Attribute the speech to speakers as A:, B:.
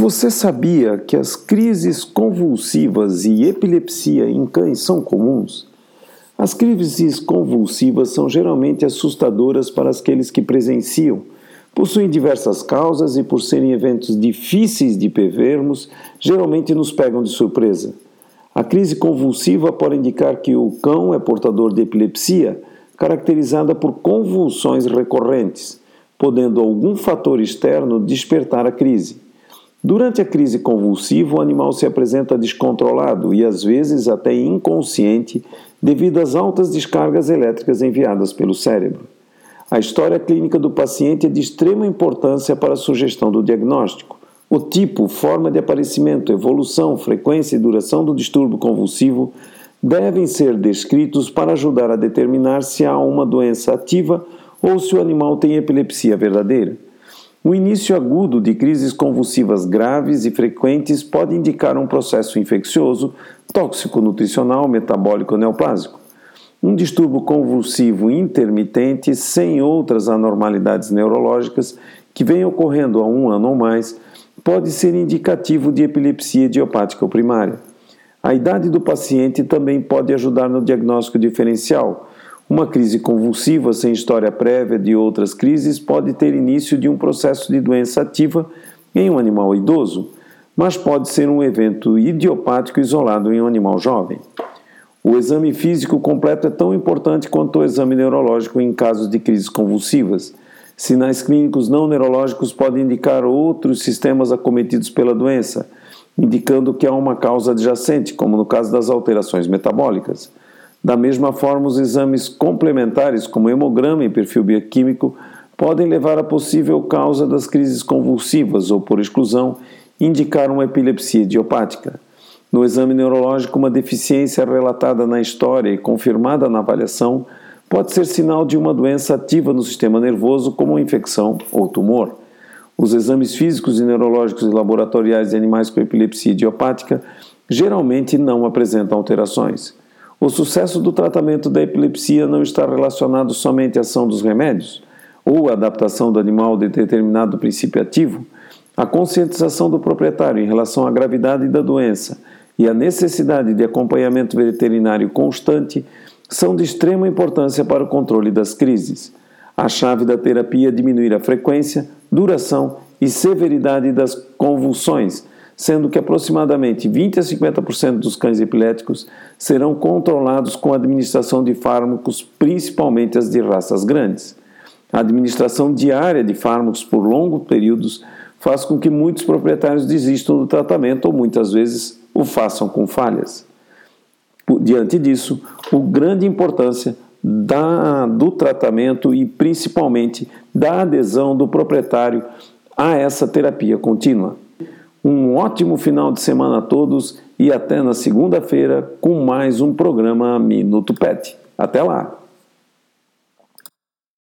A: Você sabia que as crises convulsivas e epilepsia em cães são comuns? As crises convulsivas são geralmente assustadoras para aqueles que presenciam. Possuem diversas causas e, por serem eventos difíceis de prevermos, geralmente nos pegam de surpresa. A crise convulsiva pode indicar que o cão é portador de epilepsia, caracterizada por convulsões recorrentes, podendo algum fator externo despertar a crise. Durante a crise convulsiva, o animal se apresenta descontrolado e às vezes até inconsciente devido às altas descargas elétricas enviadas pelo cérebro. A história clínica do paciente é de extrema importância para a sugestão do diagnóstico. O tipo, forma de aparecimento, evolução, frequência e duração do distúrbio convulsivo devem ser descritos para ajudar a determinar se há uma doença ativa ou se o animal tem epilepsia verdadeira. O início agudo de crises convulsivas graves e frequentes pode indicar um processo infeccioso, tóxico nutricional, metabólico ou neoplásico. Um distúrbio convulsivo intermitente, sem outras anormalidades neurológicas, que vem ocorrendo há um ano ou mais, pode ser indicativo de epilepsia idiopática primária. A idade do paciente também pode ajudar no diagnóstico diferencial uma crise convulsiva sem história prévia de outras crises pode ter início de um processo de doença ativa em um animal idoso, mas pode ser um evento idiopático isolado em um animal jovem. O exame físico completo é tão importante quanto o exame neurológico em casos de crises convulsivas. Sinais clínicos não neurológicos podem indicar outros sistemas acometidos pela doença, indicando que há uma causa adjacente, como no caso das alterações metabólicas. Da mesma forma, os exames complementares, como hemograma e perfil bioquímico, podem levar à possível causa das crises convulsivas ou, por exclusão, indicar uma epilepsia idiopática. No exame neurológico, uma deficiência relatada na história e confirmada na avaliação pode ser sinal de uma doença ativa no sistema nervoso, como infecção ou tumor. Os exames físicos e neurológicos e laboratoriais de animais com epilepsia idiopática geralmente não apresentam alterações. O sucesso do tratamento da epilepsia não está relacionado somente à ação dos remédios ou à adaptação do animal de determinado princípio ativo. A conscientização do proprietário em relação à gravidade da doença e a necessidade de acompanhamento veterinário constante são de extrema importância para o controle das crises. A chave da terapia é diminuir a frequência, duração e severidade das convulsões sendo que aproximadamente 20 a 50% dos cães epiléticos serão controlados com a administração de fármacos, principalmente as de raças grandes. A administração diária de fármacos por longos períodos faz com que muitos proprietários desistam do tratamento ou muitas vezes o façam com falhas. Diante disso, a grande importância da, do tratamento e principalmente da adesão do proprietário a essa terapia contínua. Um ótimo final de semana a todos e até na segunda-feira com mais um programa Minuto Pet. Até lá!